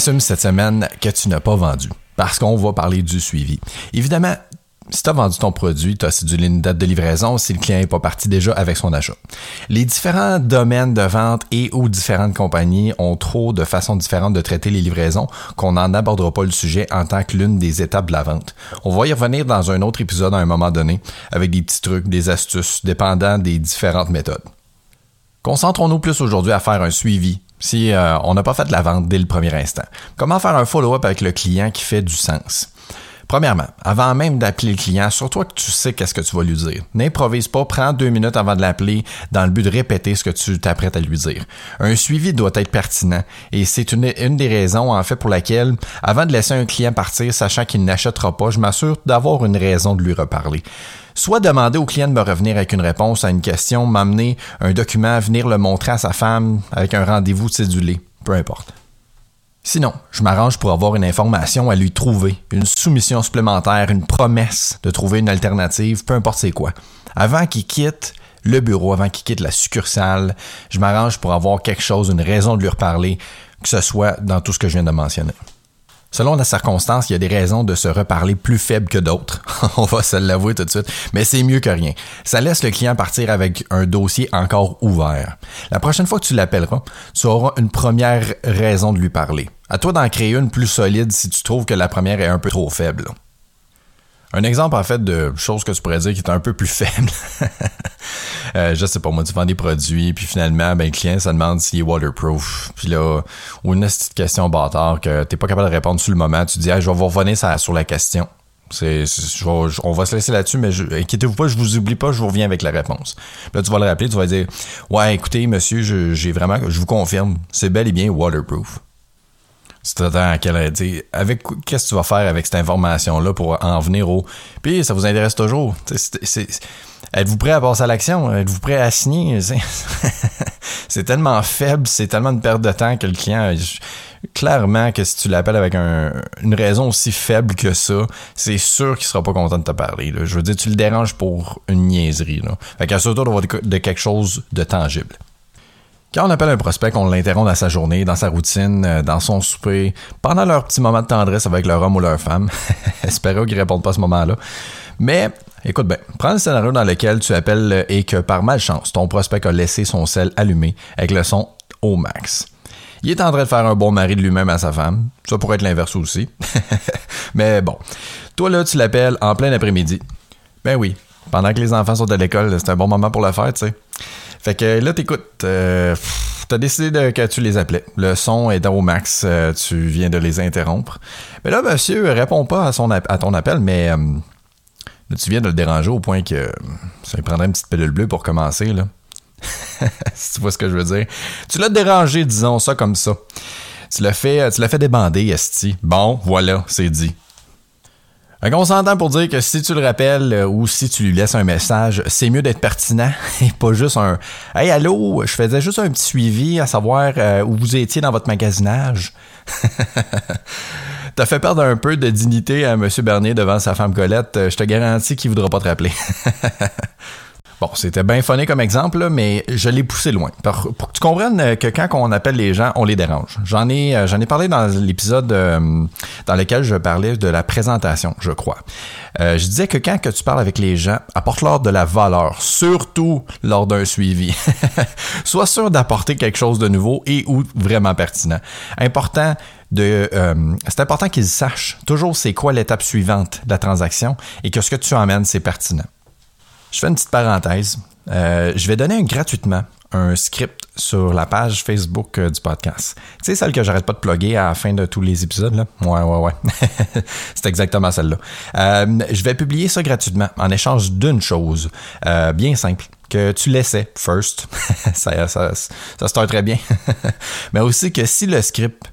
Assume cette semaine que tu n'as pas vendu parce qu'on va parler du suivi. Évidemment, si tu as vendu ton produit, tu as cédulé une date de livraison si le client n'est pas parti déjà avec son achat. Les différents domaines de vente et ou différentes compagnies ont trop de façons différentes de traiter les livraisons qu'on n'en abordera pas le sujet en tant que l'une des étapes de la vente. On va y revenir dans un autre épisode à un moment donné avec des petits trucs, des astuces dépendant des différentes méthodes. Concentrons-nous plus aujourd'hui à faire un suivi si euh, on n'a pas fait de la vente dès le premier instant. Comment faire un follow-up avec le client qui fait du sens? Premièrement, avant même d'appeler le client, surtout que tu sais qu'est-ce que tu vas lui dire. N'improvise pas, prends deux minutes avant de l'appeler dans le but de répéter ce que tu t'apprêtes à lui dire. Un suivi doit être pertinent et c'est une, une, des raisons en fait pour laquelle, avant de laisser un client partir sachant qu'il n'achètera pas, je m'assure d'avoir une raison de lui reparler soit demander au client de me revenir avec une réponse à une question, m'amener un document, venir le montrer à sa femme avec un rendez-vous cédulé, peu importe. Sinon, je m'arrange pour avoir une information à lui trouver, une soumission supplémentaire, une promesse de trouver une alternative, peu importe c'est quoi. Avant qu'il quitte le bureau, avant qu'il quitte la succursale, je m'arrange pour avoir quelque chose, une raison de lui reparler, que ce soit dans tout ce que je viens de mentionner. Selon la circonstance, il y a des raisons de se reparler plus faibles que d'autres. On va se l'avouer tout de suite. Mais c'est mieux que rien. Ça laisse le client partir avec un dossier encore ouvert. La prochaine fois que tu l'appelleras, tu auras une première raison de lui parler. À toi d'en créer une plus solide si tu trouves que la première est un peu trop faible. Un exemple, en fait, de choses que tu pourrais dire qui est un peu plus faible. euh, je sais pas, moi, tu vends des produits, puis finalement, ben, le client, ça demande s'il est waterproof. Puis là, ou une petite question bâtard que t'es pas capable de répondre sur le moment, tu dis, je vais vous revenir sur la question. C'est, on va se laisser là-dessus, mais inquiétez-vous pas, je vous oublie pas, je vous reviens avec la réponse. Là, tu vas le rappeler, tu vas dire, ouais, écoutez, monsieur, j'ai vraiment, je vous confirme, c'est bel et bien waterproof. C'est à qu'elle dit avec qu'est-ce que tu vas faire avec cette information-là pour en venir au. Puis ça vous intéresse toujours. Êtes-vous prêt à passer à l'action? Êtes-vous prêt à signer? c'est tellement faible, c'est tellement une perte de temps que le client. Clairement que si tu l'appelles avec une raison aussi faible que ça, c'est sûr qu'il sera pas content de te parler. Je veux dire, tu le déranges pour une niaiserie. Là. Fait qu'assure-toi de quelque chose de tangible. Quand on appelle un prospect, on l'interrompt dans sa journée, dans sa routine, euh, dans son souper, pendant leur petit moment de tendresse avec leur homme ou leur femme. Espérons qu'ils répondent pas à ce moment-là. Mais, écoute bien, prends le scénario dans lequel tu appelles et que par malchance, ton prospect a laissé son sel allumé avec le son au max. Il est en train de faire un bon mari de lui-même à sa femme. Ça pourrait être l'inverse aussi. Mais bon. Toi, là, tu l'appelles en plein après-midi. Ben oui. Pendant que les enfants sont à l'école, c'est un bon moment pour le faire, tu sais. Fait que là, t'écoutes. Euh, t'as décidé que tu les appelais. Le son est au max. Euh, tu viens de les interrompre. Mais là, monsieur répond pas à, ton appel, mais euh, tu viens de le déranger au point que ça lui prendrait une petite pilule bleue pour commencer. Là. si tu vois ce que je veux dire. Tu l'as dérangé, disons ça comme ça. Tu l'as fait, tu l'as fait débander, Esti. Bon, voilà, c'est dit. On s'entend pour dire que si tu le rappelles euh, ou si tu lui laisses un message, c'est mieux d'être pertinent et pas juste un Hey allô, je faisais juste un petit suivi à savoir euh, où vous étiez dans votre magasinage. T'as fait perdre un peu de dignité à M. Bernier devant sa femme Colette. Je te garantis qu'il voudra pas te rappeler. Bon, c'était bien funné comme exemple, mais je l'ai poussé loin. Pour, que tu comprennes que quand on appelle les gens, on les dérange. J'en ai, euh, j'en ai parlé dans l'épisode euh, dans lequel je parlais de la présentation, je crois. Euh, je disais que quand tu parles avec les gens, apporte-leur de la valeur, surtout lors d'un suivi. Sois sûr d'apporter quelque chose de nouveau et ou vraiment pertinent. Important de, c'est important qu'ils sachent toujours c'est quoi l'étape suivante de la transaction et que ce que tu emmènes, c'est pertinent. Je fais une petite parenthèse. Euh, je vais donner gratuitement un script sur la page Facebook euh, du podcast. Tu sais, celle que j'arrête pas de plugger à la fin de tous les épisodes, là? Ouais, ouais, ouais. C'est exactement celle-là. Euh, je vais publier ça gratuitement en échange d'une chose bien simple que tu laissais first. ça, ça, ça très bien. Mais aussi que si le script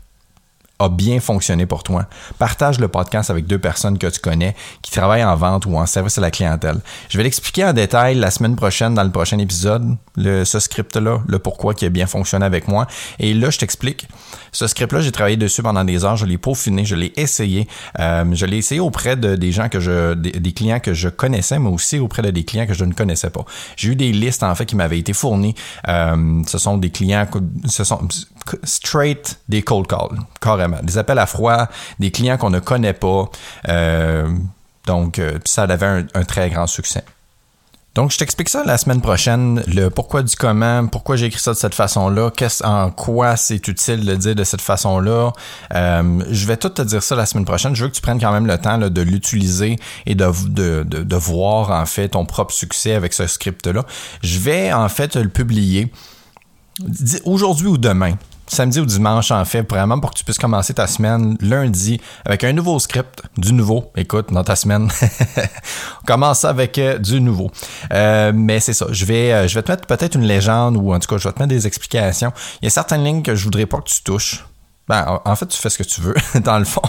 a bien fonctionné pour toi. Partage le podcast avec deux personnes que tu connais qui travaillent en vente ou en service à la clientèle. Je vais l'expliquer en détail la semaine prochaine dans le prochain épisode, ce script-là, le pourquoi qui a bien fonctionné avec moi. Et là, je t'explique. Ce script-là, j'ai travaillé dessus pendant des heures, je l'ai peaufiné, je l'ai essayé. Euh, je l'ai essayé auprès de des gens que je, des, clients que je connaissais, mais aussi auprès de des clients que je ne connaissais pas. J'ai eu des listes en fait qui m'avaient été fournies. Euh, ce sont des clients, ce sont straight des cold calls, carrément Des appels à froid, des clients qu'on ne connaît pas. Euh, donc, ça avait un très grand succès. Donc, je t'explique ça la semaine prochaine, le pourquoi du comment, pourquoi j'ai écrit ça de cette façon-là, qu'est-ce, en quoi c'est utile de dire de cette façon-là. Euh, je vais tout te dire ça la semaine prochaine. Je veux que tu prennes quand même le temps de l'utiliser et de, de, de, voir en fait ton propre succès avec ce script-là. Je vais en fait le publier aujourd'hui ou demain samedi ou dimanche, en fait, vraiment pour que tu puisses commencer ta semaine lundi avec un nouveau script, du nouveau. Écoute, dans ta semaine, on commence avec euh, du nouveau. Euh, mais c'est ça, je vais, euh, je vais te mettre peut-être une légende ou en tout cas, je vais te mettre des explications. Il y a certaines lignes que je voudrais pas que tu touches ben, en fait, tu fais ce que tu veux, dans le fond.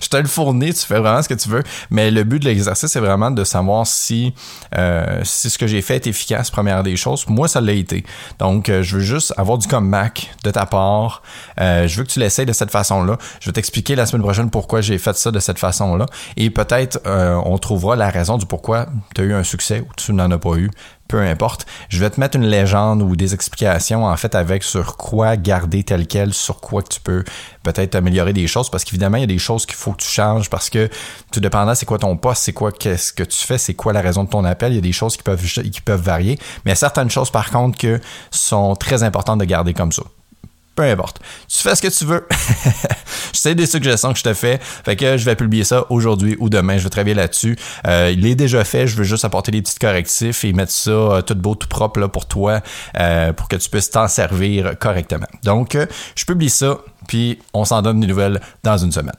je te le fournis, tu fais vraiment ce que tu veux. Mais le but de l'exercice, c'est vraiment de savoir si, euh, si ce que j'ai fait est efficace, première des choses. Moi, ça l'a été. Donc, euh, je veux juste avoir du comeback de ta part. Euh, je veux que tu l'essayes de cette façon-là. Je vais t'expliquer la semaine prochaine pourquoi j'ai fait ça de cette façon-là. Et peut-être, on trouvera la raison du pourquoi tu as eu un succès ou tu n'en as pas eu peu importe. Je vais te mettre une légende ou des explications en fait avec sur quoi garder tel quel, sur quoi tu peux peut-être améliorer des choses parce qu'évidemment il y a des choses qu'il faut que tu changes parce que tout dépendant c'est quoi ton poste, c'est quoi qu'est-ce que tu fais, c'est quoi la raison de ton appel, il y a des choses qui peuvent varier, mais certaines choses par contre que sont très importantes de garder comme ça peu importe. Tu fais ce que tu veux. sais des suggestions que je te fais. Fait que je vais publier ça aujourd'hui ou demain. Je vais travailler là-dessus. Euh, il est déjà fait. Je veux juste apporter des petits correctifs et mettre ça euh, tout beau, tout propre là, pour toi, euh, pour que tu puisses t'en servir correctement. Donc, je publie ça, puis on s'en donne des nouvelles dans une semaine.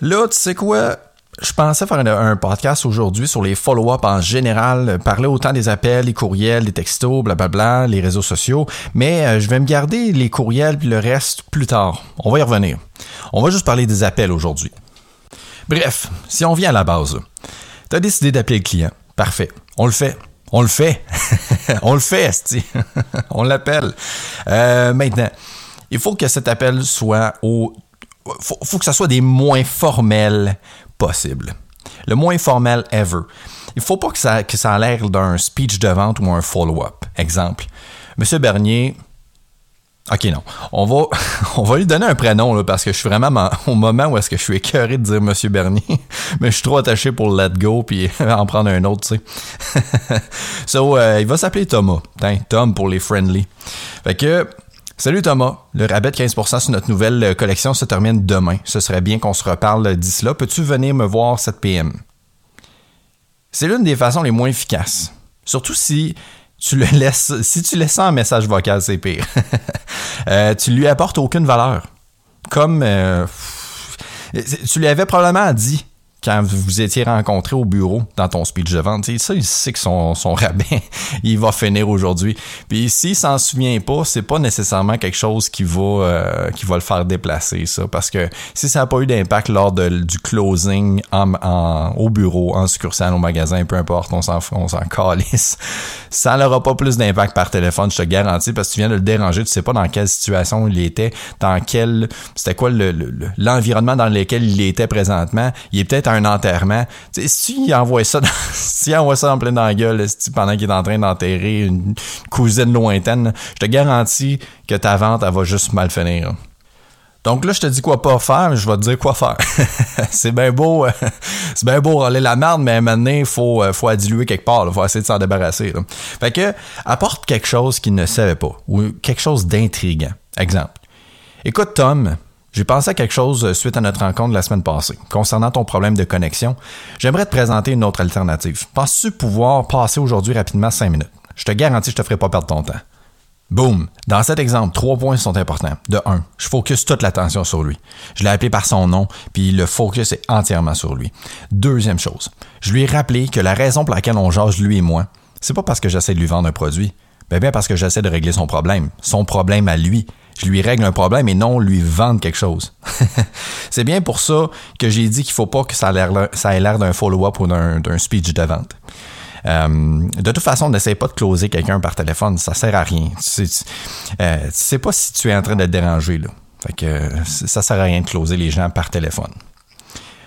Là, tu sais quoi? Je pensais faire un, podcast aujourd'hui sur les follow-up en général, parler autant des appels, les courriels, les textos, blablabla, les réseaux sociaux, mais euh, je vais me garder les courriels puis le reste plus tard. On va y revenir. On va juste parler des appels aujourd'hui. Bref, si on vient à la base, tu as décidé d'appeler le client. Parfait. On le fait. On le fait. on le fait, Esti. on l'appelle. Euh, maintenant, il faut que cet appel soit au faut, faut que ça soit des moins formels possible. Le moins formel ever. Il faut pas que ça, a l'air d'un speech de vente ou un follow-up. Exemple. Monsieur Bernier, OK, non. On va, on va lui donner un prénom là, parce que je suis vraiment au moment où est-ce que je suis écœuré de dire Monsieur Bernier, mais je suis trop attaché pour le let go puis en prendre un autre, tu sais. so, euh, il va s'appeler Thomas. Tom pour les friendly. Fait que Salut Thomas, le rabais de 15% sur notre nouvelle euh, collection se termine demain. Ce serait bien qu'on se reparle d'ici là. Peux-tu venir me voir cette PM? C'est l'une des façons les moins efficaces. Surtout si tu le laisses, si tu laisses en message vocal, c'est pire. euh, tu lui apportes aucune valeur. Comme euh, tu lui avais probablement dit quand vous étiez rencontrés au bureau dans ton speech de vente. Ça, il sait que son, son rabais, il va finir aujourd'hui. Puis s'il s'en souvient pas, c'est pas nécessairement quelque chose qui va, euh, qui va le faire déplacer, ça. Parce que si ça n'a pas eu d'impact lors de, du closing en, au bureau, en succursale, au magasin, peu importe, on s'en on s'en calisse, ça n'aura pas plus d'impact par téléphone, je te garantis, parce que tu viens de le déranger, tu sais pas dans quelle situation il était, dans quel, c'était quoi l'environnement le, dans lequel il était présentement. Il est peut-être un enterrement. si envoie ça dans, s'il envoie ça en plein dans la gueule, pendant qu'il est en train d'enterrer une cousine lointaine, je te garantis que ta vente, elle va juste mal finir. Donc là, je te dis quoi pas faire, mais je vais te dire quoi faire. c'est bien beau, c'est bien beau râler la merde, mais maintenant, il faut, euh, faut diluer quelque part, il faut essayer de s'en débarrasser. Fait que, apporte quelque chose qu'il ne savait pas, ou quelque chose d'intriguant. Exemple. Écoute, Tom, j'ai pensé à quelque chose euh, suite à notre rencontre la semaine passée. Concernant ton problème de connexion, j'aimerais te présenter une autre alternative. Penses-tu pouvoir passer aujourd'hui rapidement 5 minutes? Je te garantis que je te ferai pas perdre ton temps. Boum! Dans cet exemple, trois points sont importants. De un, je focus toute l'attention sur lui. Je l'ai appelé par son nom, puis le focus est entièrement sur lui. Deuxième chose, je lui ai rappelé que la raison pour laquelle on jase lui et moi, c'est pas parce que j'essaie de lui vendre un produit, mais bien parce que j'essaie de régler son problème. Son problème à lui je lui règle un problème et non lui vendre quelque chose. c'est bien pour ça que j'ai dit qu'il faut pas que ça, ait l'air d'un follow-up ou d'un speech de vente. Euh, de toute façon, n'essaie pas de closer quelqu'un par téléphone, ça sert à rien. Tu sais, euh, sais pas si tu es en train de te déranger là. Fait que ça sert à rien de closer les gens par téléphone.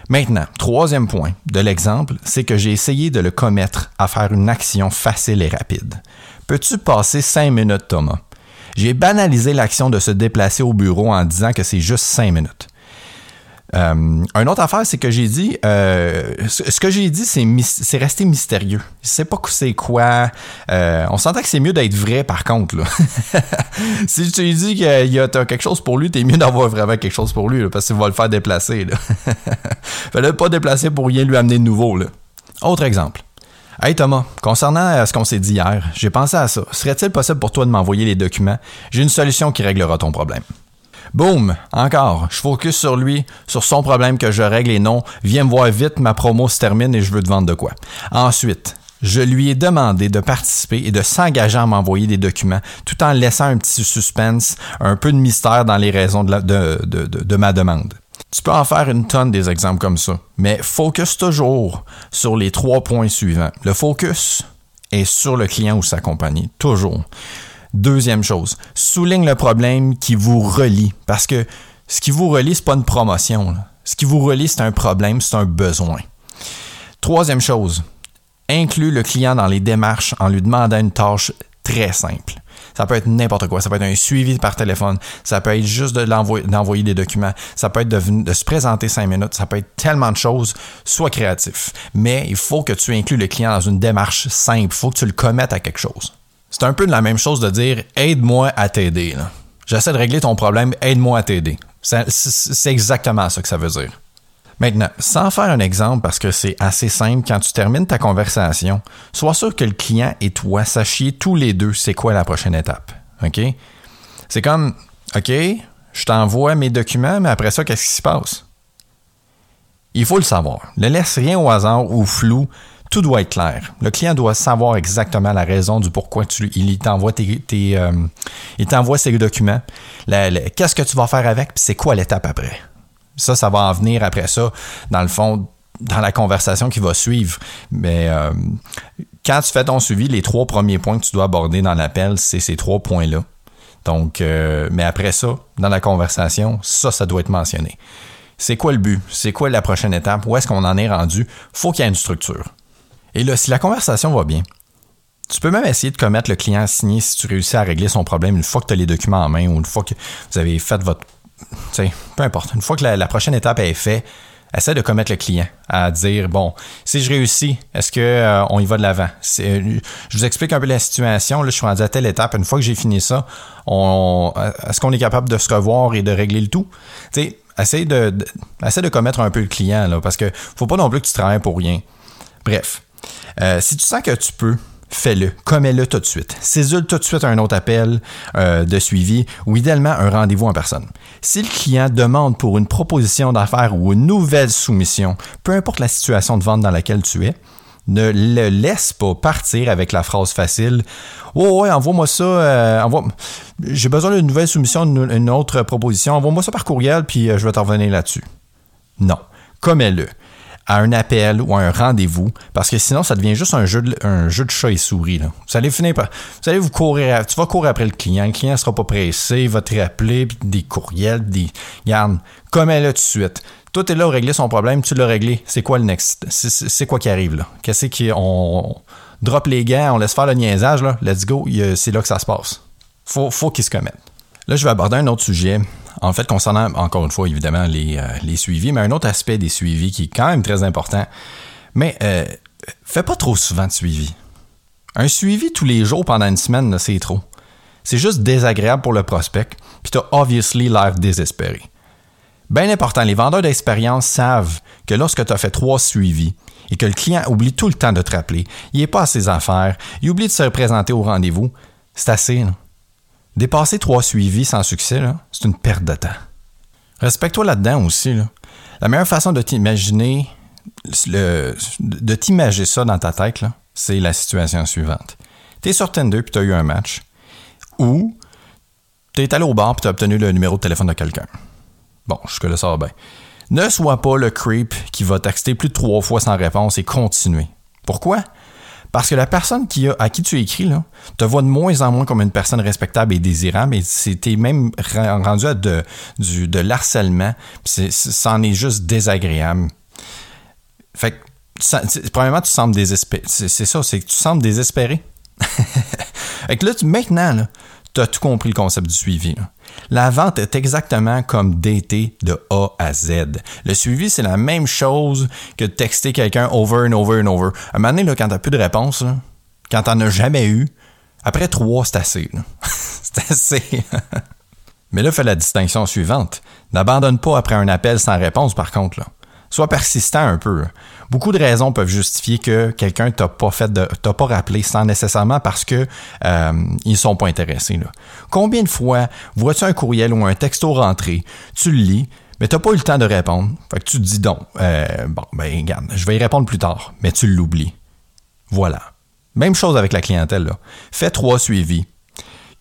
Maintenant, troisième point de l'exemple, c'est que j'ai essayé de le commettre à faire une action facile et rapide. Peux-tu passer cinq minutes, Thomas? J'ai banalisé l'action de se déplacer au bureau en disant que c'est juste cinq minutes. Euh, une autre affaire, c'est que j'ai dit, euh, ce que j'ai dit, c'est, c'est resté mystérieux. Je sais pas c'est quoi. Euh, on sentait que c'est mieux d'être vrai, par contre. Si tu lui dis qu'il y a quelque chose pour lui, t'es mieux d'avoir vraiment quelque chose pour lui, parce qu'il va le faire déplacer. Là. Fallait pas déplacer pour rien lui amener de nouveau. Autre exemple. Hey Thomas, concernant euh, ce qu'on s'est dit hier, j'ai pensé à ça. Serait-il possible pour toi de m'envoyer les documents? J'ai une solution qui réglera ton problème. Boum, encore, je focus sur lui, sur son problème que je règle et non, viens me voir vite, ma promo se termine et je veux te vendre de quoi. Ensuite, je lui ai demandé de participer et de s'engager à m'envoyer des documents tout en laissant un petit suspense, un peu de mystère dans les raisons de, ma demande. Tu peux en faire une tonne des exemples comme ça, mais focus toujours sur les trois points suivants. Le focus est sur le client ou sa compagnie, toujours. Deuxième chose, souligne le problème qui vous relie. Parce que ce qui vous relie, c'est pas une promotion. Ce qui vous relie, c'est un problème, c'est un besoin. Troisième chose, inclus le client dans les démarches en lui demandant une tâche très simple. Ça peut être n'importe quoi. Ça peut être un suivi par téléphone. Ça peut être juste d'envoyer des documents. Ça peut être de, se présenter cinq minutes. Ça peut être tellement de choses. Sois créatif. Mais il faut que tu inclues le client dans une démarche simple. Il faut que tu le commettes à quelque chose. C'est un peu la même chose de dire aide-moi à t'aider. J'essaie de régler ton problème, aide-moi à t'aider. C'est exactement ça que ça veut dire. Maintenant, sans faire un exemple, parce que c'est assez simple, quand tu termines ta conversation, sois sûr que le client et toi sachiez tous les deux c'est quoi la prochaine étape. OK? C'est comme, OK, je t'envoie mes documents, mais après ça, qu'est-ce qui se passe? Il faut le savoir. Ne laisse rien au hasard ou flou tout doit être clair. Le client doit savoir exactement la raison du pourquoi il t'envoie tes, euh, il t'envoie ses documents. qu'est-ce que tu vas faire avec, c'est quoi l'étape après? Ça, ça va en venir après ça, dans le fond, dans la conversation qui va suivre. Mais euh, quand tu fais ton suivi, les trois premiers points que tu dois aborder dans l'appel, c'est ces trois points-là. Donc, euh, mais après ça, dans la conversation, ça, ça doit être mentionné. C'est quoi le but? C'est quoi la prochaine étape? Où est-ce qu'on en est rendu? Faut qu'il y ait une structure. Et là, si la conversation va bien, tu peux même essayer de commettre le client à signer si tu réussis à régler son problème une fois que tu as les documents en main ou une fois que vous avez fait votre. Sais, peu importe. Une fois que la, prochaine étape est faite, essaie de commettre le client à dire bon, si je réussis, est-ce qu'on euh, y va de l'avant? Je vous explique un peu la situation. Là, je suis rendu à telle étape. Une fois que j'ai fini ça, on, est-ce qu'on est capable de se revoir et de régler le tout? Tu sais, essaie de, de commettre un peu le client là, parce que faut pas non plus que tu travailles pour rien. Bref, euh, si tu sens que tu peux, fais-le, commets-le tout de suite. Césule tout de suite un autre appel euh, de suivi ou idéalement un rendez-vous en personne. Si le client demande pour une proposition d'affaires ou une nouvelle soumission, peu importe la situation de vente dans laquelle tu es, ne le laisse pas partir avec la phrase facile Oh, ouais, envoie-moi ça. Euh, j'ai besoin d'une nouvelle soumission, une, autre proposition. Envoie-moi ça par courriel, puis je vais t'en revenir là-dessus. Non. Commets-le à un appel ou à un rendez-vous, parce que sinon, ça devient juste un jeu de, un jeu de chat et souris. Là. Vous allez finir par. Vous allez vous courir. tu vas courir après le client. Le client ne sera pas pressé, il va te rappeler, des courriels, des. Garde, là tout de suite. Toi, tu es là pour régler son problème, tu l'as réglé. C'est quoi le next? C'est quoi qui arrive là? Qu'est-ce qui. On, drop les gants, on laisse faire le niaisage, là? Let's go, c'est là que ça se passe. Faut, faut qu'ils se commettent. Là, je vais aborder un autre sujet en fait, concernant, encore une fois, évidemment, les, euh, les, suivis, mais un autre aspect des suivis qui est quand même très important. Mais euh, fais pas trop souvent de suivi. Un suivi tous les jours pendant une semaine, c'est trop. C'est juste désagréable pour le prospect, puis t'as obviously l'air désespéré. Bien important, les vendeurs d'expérience savent que lorsque tu as fait trois suivis et que le client oublie tout le temps de te rappeler, il n'est pas à ses affaires, il oublie de se représenter au rendez-vous, c'est assez. Là. Dépasser trois suivis sans succès, c'est une perte de temps. Respecte-toi là-dedans aussi. La meilleure façon de t'imaginer, de t'imaginer ça dans ta tête, c'est la situation suivante. Tu es sur Tinder puis tu eu un match. Ou tu es allé au bar puis tu obtenu le numéro de téléphone de quelqu'un. Bon, jusque-là, ça va bien. Ne sois pas le creep qui va texter plus de trois fois sans réponse et continuer. Pourquoi? Parce que la personne qui a, à qui tu écris là, te voit de moins en moins comme une personne respectable et désirable, et c'était même rendu à de, du, de l'harcèlement, ça en est juste désagréable. Fait que, premièrement, tu sembles désespéré. C'est ça, c'est que tu sembles désespéré. fait que là, maintenant, tu as tout compris le concept du suivi. La vente est exactement comme dater de A à Z. Le suivi, c'est la même chose que de texter quelqu'un over and over and over. À un moment donné, là, quand t'as plus de réponse, quand t'en as jamais eu, après trois, c'est assez. c'est assez. Mais là, fais la distinction suivante. N'abandonne pas après un appel sans réponse, par contre. Là. Sois persistant un peu. Beaucoup de raisons peuvent justifier que quelqu'un t'a pas fait de, t'a pas rappelé sans nécessairement parce que euh, ils sont pas intéressés. Là. Combien de fois vois-tu un courriel ou un texto rentré, tu le lis, mais t'as pas eu le temps de répondre. Fait que tu te dis donc, euh, bon, ben regarde, je vais y répondre plus tard, mais tu l'oublies. Voilà. Même chose avec la clientèle. Là. Fais trois suivis.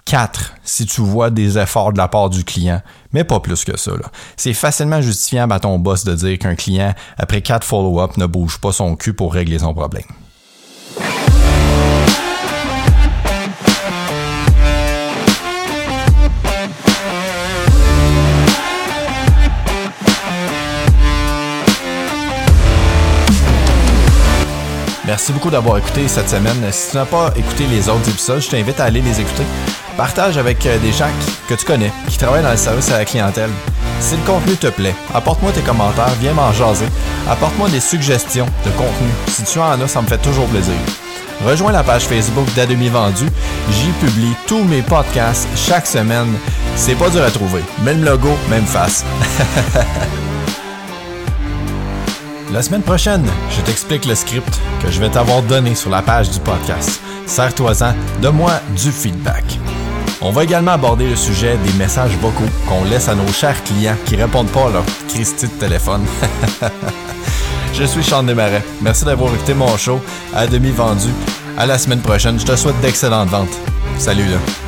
4 si tu vois des efforts de la part du client, mais pas plus que ça. C'est facilement justifiable à ton boss de dire qu'un client, après 4 follow-up, ne bouge pas son cul pour régler son problème. Merci beaucoup d'avoir écouté cette semaine. Si tu n'as pas écouté les autres épisodes, je t'invite à aller les écouter. Partage avec euh, des gens que tu connais, qui travaillent dans le service à la clientèle. Si le contenu te plaît, apporte-moi tes commentaires, viens m'en jaser. Apporte-moi des suggestions de contenu. Si tu en as, ça me fait toujours plaisir. Rejoins la page Facebook d'À Demi Vendu. J'y publie tous mes podcasts chaque semaine. C'est pas dur à trouver. Même logo, même face. La semaine prochaine, je t'explique le script que je vais t'avoir donné sur la page du podcast. Sers-toi-en, de moi du feedback. On va également aborder le sujet des messages vocaux qu'on laisse à nos chers clients qui répondent pas à leur Christie de téléphone. je suis Sean Desmarais. Merci d'avoir écouté mon show à demi vendu. À la semaine prochaine. Je te souhaite d'excellentes ventes. Salut là.